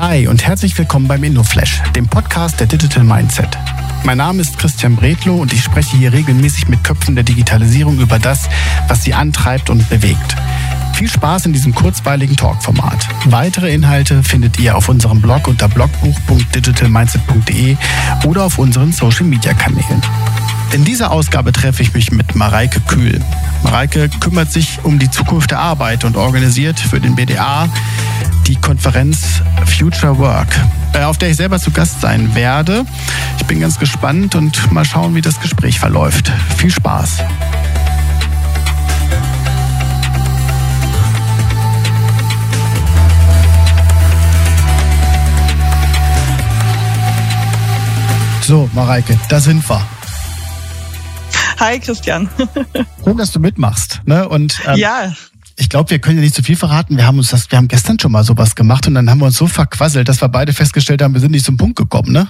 Hi und herzlich willkommen beim InnoFlash, dem Podcast der Digital Mindset. Mein Name ist Christian Bredlow und ich spreche hier regelmäßig mit Köpfen der Digitalisierung über das, was sie antreibt und bewegt. Viel Spaß in diesem kurzweiligen Talkformat. Weitere Inhalte findet ihr auf unserem Blog unter blogbuch.digitalmindset.de oder auf unseren Social Media Kanälen. In dieser Ausgabe treffe ich mich mit Mareike Kühl. Mareike kümmert sich um die Zukunft der Arbeit und organisiert für den BDA die Konferenz Future Work, äh, auf der ich selber zu Gast sein werde. Ich bin ganz gespannt und mal schauen, wie das Gespräch verläuft. Viel Spaß. So, Mareike, da sind wir. Hi, Christian. Schön, dass du mitmachst. Ne? Und, ähm, ja ich glaube, wir können ja nicht zu viel verraten. Wir haben uns das, wir haben gestern schon mal sowas gemacht und dann haben wir uns so verquasselt, dass wir beide festgestellt haben, wir sind nicht zum Punkt gekommen, ne?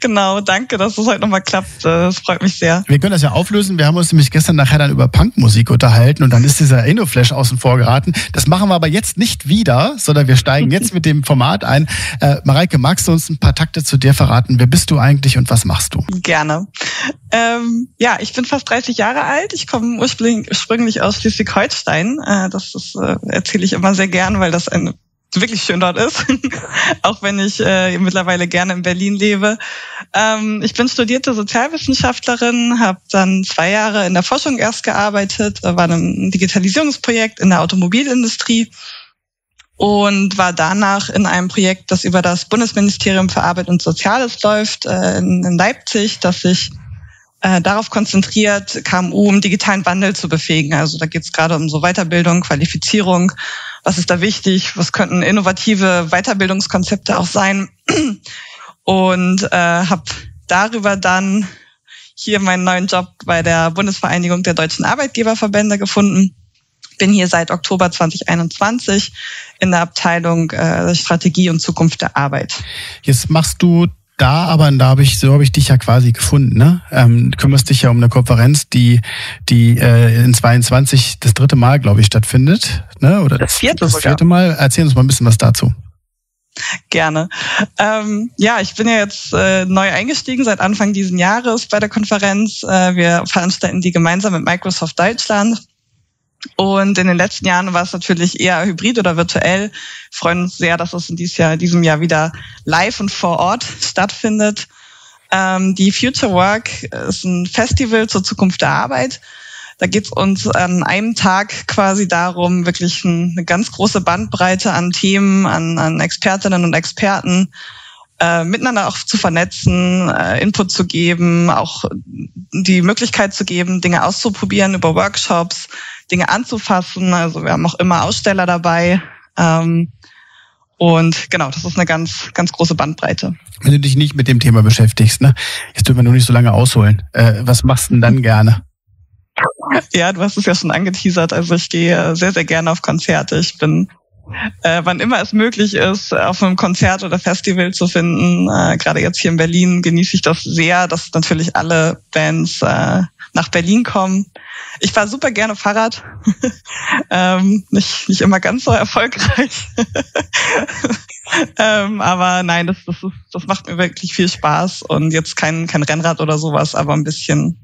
Genau, danke, dass es heute nochmal klappt. Das freut mich sehr. Wir können das ja auflösen. Wir haben uns nämlich gestern nachher dann über Punkmusik unterhalten und dann ist dieser InnoFlash außen vor geraten. Das machen wir aber jetzt nicht wieder, sondern wir steigen jetzt mit dem Format ein. Äh, Mareike, magst du uns ein paar Takte zu dir verraten? Wer bist du eigentlich und was machst du? Gerne. Ähm, ja, ich bin fast 30 Jahre alt. Ich komme ursprünglich aus Schleswig-Holstein. Äh, das ist, äh, erzähle ich immer sehr gern, weil das eine wirklich schön dort ist, auch wenn ich äh, mittlerweile gerne in Berlin lebe. Ähm, ich bin studierte Sozialwissenschaftlerin, habe dann zwei Jahre in der Forschung erst gearbeitet, war in einem Digitalisierungsprojekt in der Automobilindustrie und war danach in einem Projekt, das über das Bundesministerium für Arbeit und Soziales läuft, äh, in, in Leipzig, das sich äh, darauf konzentriert, KMU im digitalen Wandel zu befähigen. Also da geht es gerade um so Weiterbildung, Qualifizierung was ist da wichtig, was könnten innovative Weiterbildungskonzepte auch sein. Und äh, habe darüber dann hier meinen neuen Job bei der Bundesvereinigung der deutschen Arbeitgeberverbände gefunden. Bin hier seit Oktober 2021 in der Abteilung äh, Strategie und Zukunft der Arbeit. Jetzt machst du da, aber da habe ich, so habe ich dich ja quasi gefunden. Ne? Ähm, du kümmerst dich ja um eine Konferenz, die, die äh, in 22 das dritte Mal, glaube ich, stattfindet. Ne? Oder das vierte, das vierte Mal. Erzähl uns mal ein bisschen was dazu. Gerne. Ähm, ja, ich bin ja jetzt äh, neu eingestiegen seit Anfang diesen Jahres bei der Konferenz. Äh, wir veranstalten die gemeinsam mit Microsoft Deutschland. Und in den letzten Jahren war es natürlich eher hybrid oder virtuell. Wir freuen uns sehr, dass es in dieses Jahr, diesem Jahr wieder live und vor Ort stattfindet. Ähm, die Future Work ist ein Festival zur Zukunft der Arbeit. Da geht es uns an einem Tag quasi darum, wirklich eine ganz große Bandbreite an Themen, an, an Expertinnen und Experten äh, miteinander auch zu vernetzen, äh, Input zu geben, auch die Möglichkeit zu geben, Dinge auszuprobieren über Workshops, Dinge anzufassen. Also wir haben auch immer Aussteller dabei. Ähm, und genau, das ist eine ganz, ganz große Bandbreite. Wenn du dich nicht mit dem Thema beschäftigst, ne? Jetzt dürfen wir nur nicht so lange ausholen. Äh, was machst du denn dann gerne? Ja, du hast es ja schon angeteasert. Also ich gehe sehr, sehr gerne auf Konzerte. Ich bin, äh, wann immer es möglich ist, auf einem Konzert oder Festival zu finden. Äh, Gerade jetzt hier in Berlin genieße ich das sehr, dass natürlich alle Bands äh, nach Berlin kommen. Ich fahre super gerne Fahrrad. ähm, nicht, nicht immer ganz so erfolgreich. ähm, aber nein, das, das, das macht mir wirklich viel Spaß. Und jetzt kein, kein Rennrad oder sowas, aber ein bisschen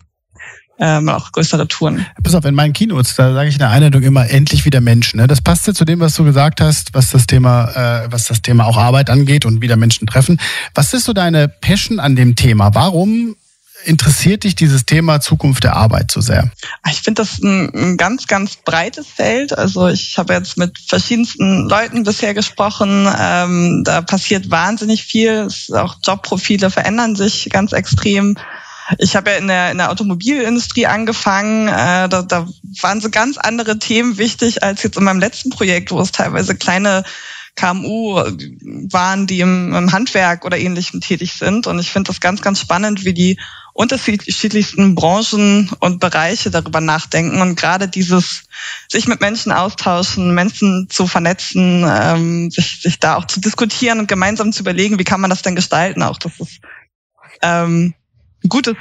ähm, auch größere Touren. Pass auf, in meinen Keynotes, da sage ich in der Einleitung immer endlich wieder Menschen. Ne? Das passt ja zu dem, was du gesagt hast, was das Thema, äh, was das Thema auch Arbeit angeht und wieder Menschen treffen. Was ist so deine Passion an dem Thema? Warum interessiert dich dieses Thema Zukunft der Arbeit so sehr? Ich finde das ein, ein, ganz, ganz breites Feld. Also ich habe jetzt mit verschiedensten Leuten bisher gesprochen. Ähm, da passiert wahnsinnig viel. Auch Jobprofile verändern sich ganz extrem. Ich habe ja in der, in der Automobilindustrie angefangen. Äh, da, da waren so ganz andere Themen wichtig als jetzt in meinem letzten Projekt, wo es teilweise kleine KMU waren, die im, im Handwerk oder ähnlichem tätig sind. Und ich finde das ganz, ganz spannend, wie die unterschiedlichsten Branchen und Bereiche darüber nachdenken und gerade dieses sich mit Menschen austauschen, Menschen zu vernetzen, ähm, sich, sich da auch zu diskutieren und gemeinsam zu überlegen, wie kann man das denn gestalten auch. Das ist ähm, gute,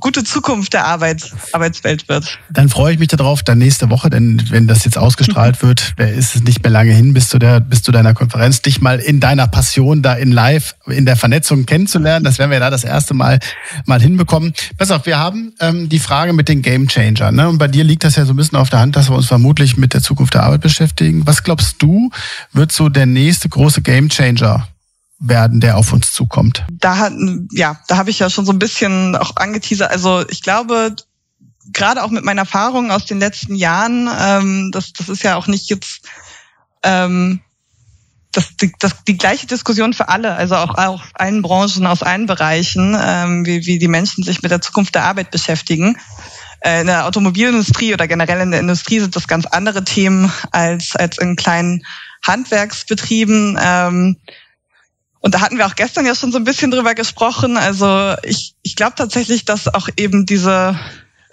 gute Zukunft der Arbeit, Arbeitswelt wird. Dann freue ich mich darauf, dann nächste Woche, denn wenn das jetzt ausgestrahlt wird, ist es nicht mehr lange hin bis zu, der, bis zu deiner Konferenz, dich mal in deiner Passion da in live, in der Vernetzung kennenzulernen. Das werden wir da das erste Mal mal hinbekommen. Pass auf, wir haben ähm, die Frage mit den Game Changern. Ne? Und bei dir liegt das ja so ein bisschen auf der Hand, dass wir uns vermutlich mit der Zukunft der Arbeit beschäftigen. Was glaubst du, wird so der nächste große Game Changer werden, der auf uns zukommt? Da hat, ja, da habe ich ja schon so ein bisschen auch angeteasert. Also ich glaube, gerade auch mit meinen Erfahrungen aus den letzten Jahren, ähm, das, das ist ja auch nicht jetzt ähm, das, die, das, die gleiche Diskussion für alle, also auch aus allen Branchen, aus allen Bereichen, ähm, wie, wie die Menschen sich mit der Zukunft der Arbeit beschäftigen. Äh, in der Automobilindustrie oder generell in der Industrie sind das ganz andere Themen als, als in kleinen Handwerksbetrieben. Ähm, und da hatten wir auch gestern ja schon so ein bisschen drüber gesprochen. Also ich, ich glaube tatsächlich, dass auch eben diese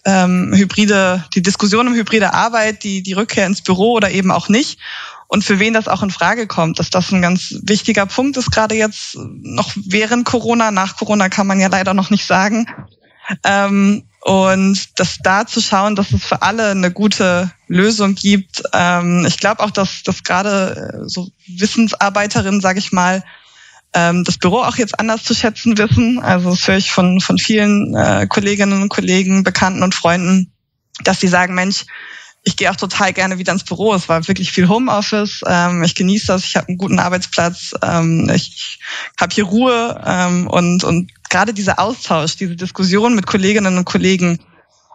ähm, hybride, die Diskussion um hybride Arbeit, die, die Rückkehr ins Büro oder eben auch nicht und für wen das auch in Frage kommt, dass das ein ganz wichtiger Punkt ist, gerade jetzt noch während Corona, nach Corona kann man ja leider noch nicht sagen. Ähm, und das da zu schauen, dass es für alle eine gute Lösung gibt. Ähm, ich glaube auch, dass, dass gerade äh, so Wissensarbeiterinnen, sage ich mal, ähm, das Büro auch jetzt anders zu schätzen wissen. Also das höre ich von, von vielen äh, Kolleginnen und Kollegen, Bekannten und Freunden, dass sie sagen, Mensch, ich gehe auch total gerne wieder ins Büro. Es war wirklich viel Homeoffice. Ähm, ich genieße das. Ich habe einen guten Arbeitsplatz. Ähm, ich habe hier Ruhe ähm, und und gerade dieser Austausch, diese Diskussion mit Kolleginnen und Kollegen,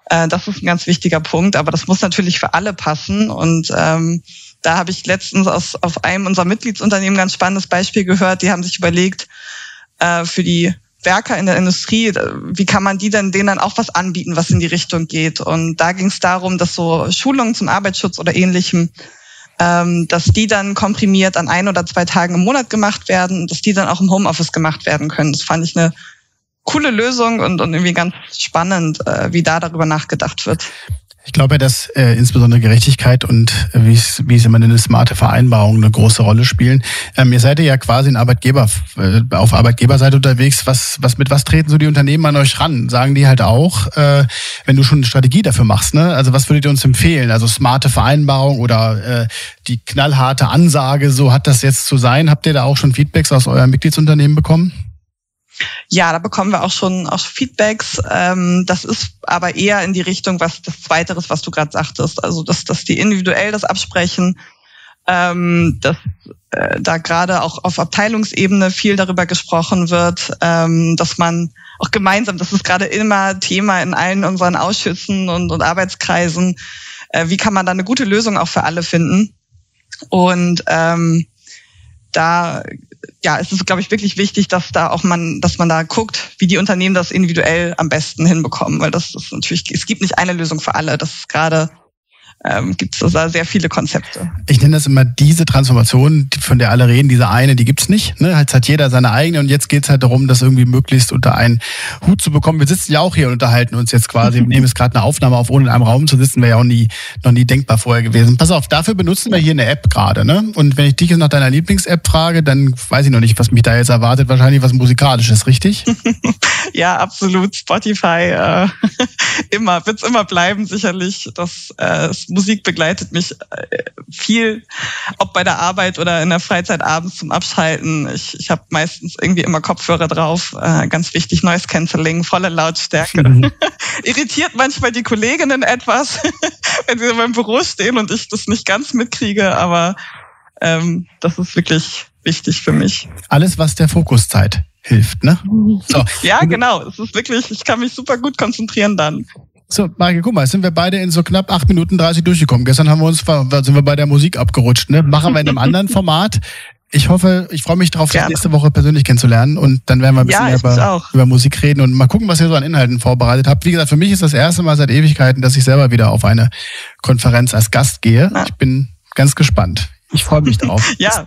äh, das ist ein ganz wichtiger Punkt. Aber das muss natürlich für alle passen und ähm, da habe ich letztens aus, auf einem unserer Mitgliedsunternehmen ganz spannendes Beispiel gehört. Die haben sich überlegt, äh, für die Werker in der Industrie, äh, wie kann man die denn denen dann auch was anbieten, was in die Richtung geht? Und da ging es darum, dass so Schulungen zum Arbeitsschutz oder ähnlichem, ähm, dass die dann komprimiert an ein oder zwei Tagen im Monat gemacht werden und dass die dann auch im Homeoffice gemacht werden können. Das fand ich eine coole Lösung und, und irgendwie ganz spannend, äh, wie da darüber nachgedacht wird. Ich glaube, dass äh, insbesondere Gerechtigkeit und äh, wie es wie es immer eine smarte Vereinbarung eine große Rolle spielen. Ähm, ihr seid ja quasi ein Arbeitgeber äh, auf Arbeitgeberseite unterwegs. Was was mit was treten so die Unternehmen an euch ran? Sagen die halt auch, äh, wenn du schon eine Strategie dafür machst, ne? Also was würdet ihr uns empfehlen? Also smarte Vereinbarung oder äh, die knallharte Ansage, so hat das jetzt zu sein? Habt ihr da auch schon Feedbacks aus eurem Mitgliedsunternehmen bekommen? Ja, da bekommen wir auch schon auch Feedbacks. Ähm, das ist aber eher in die Richtung, was das Zweiteres, was du gerade sagtest. Also dass, dass die individuell das absprechen, ähm, dass äh, da gerade auch auf Abteilungsebene viel darüber gesprochen wird, ähm, dass man auch gemeinsam, das ist gerade immer Thema in allen unseren Ausschüssen und, und Arbeitskreisen, äh, wie kann man da eine gute Lösung auch für alle finden. Und ähm, da ja, es ist, glaube ich, wirklich wichtig, dass da auch man, dass man da guckt, wie die Unternehmen das individuell am besten hinbekommen, weil das ist natürlich, es gibt nicht eine Lösung für alle. Das ist gerade ähm, gibt es da sehr viele Konzepte. Ich nenne das immer diese Transformation, von der alle reden, diese eine, die gibt's nicht. Ne? Jetzt hat jeder seine eigene und jetzt geht's halt darum, das irgendwie möglichst unter einen Hut zu bekommen. Wir sitzen ja auch hier und unterhalten uns jetzt quasi. Wir nehmen jetzt gerade eine Aufnahme auf, ohne in einem Raum zu sitzen, wäre ja auch nie, noch nie denkbar vorher gewesen. Pass auf, dafür benutzen wir hier eine App gerade. Ne? Und wenn ich dich jetzt nach deiner Lieblings-App frage, dann weiß ich noch nicht, was mich da jetzt erwartet. Wahrscheinlich was Musikalisches, richtig? ja, absolut. Spotify äh, immer, wird's immer bleiben, sicherlich. Das äh, Musik begleitet mich äh, viel, ob bei der Arbeit oder in der Freizeit abends zum Abschalten. Ich, ich habe meistens irgendwie immer Kopfhörer drauf. Äh, ganz wichtig, Noise Cancelling, volle Lautstärke. Mhm. Irritiert manchmal die Kolleginnen etwas, wenn sie in meinem Büro stehen und ich das nicht ganz mitkriege, aber ähm, das ist wirklich wichtig für mich. Alles, was der Fokuszeit hilft, ne? So. Ja, genau. Es ist wirklich, ich kann mich super gut konzentrieren dann. So, Marike, guck mal, sind wir beide in so knapp 8 Minuten 30 durchgekommen. Gestern haben wir uns, sind wir bei der Musik abgerutscht, ne? Machen wir in einem anderen Format. Ich hoffe, ich freue mich darauf, dich nächste Woche persönlich kennenzulernen und dann werden wir ein bisschen ja, über, über, Musik reden und mal gucken, was ihr so an Inhalten vorbereitet habt. Wie gesagt, für mich ist das erste Mal seit Ewigkeiten, dass ich selber wieder auf eine Konferenz als Gast gehe. Ich bin ganz gespannt. Ich freue mich drauf. ja,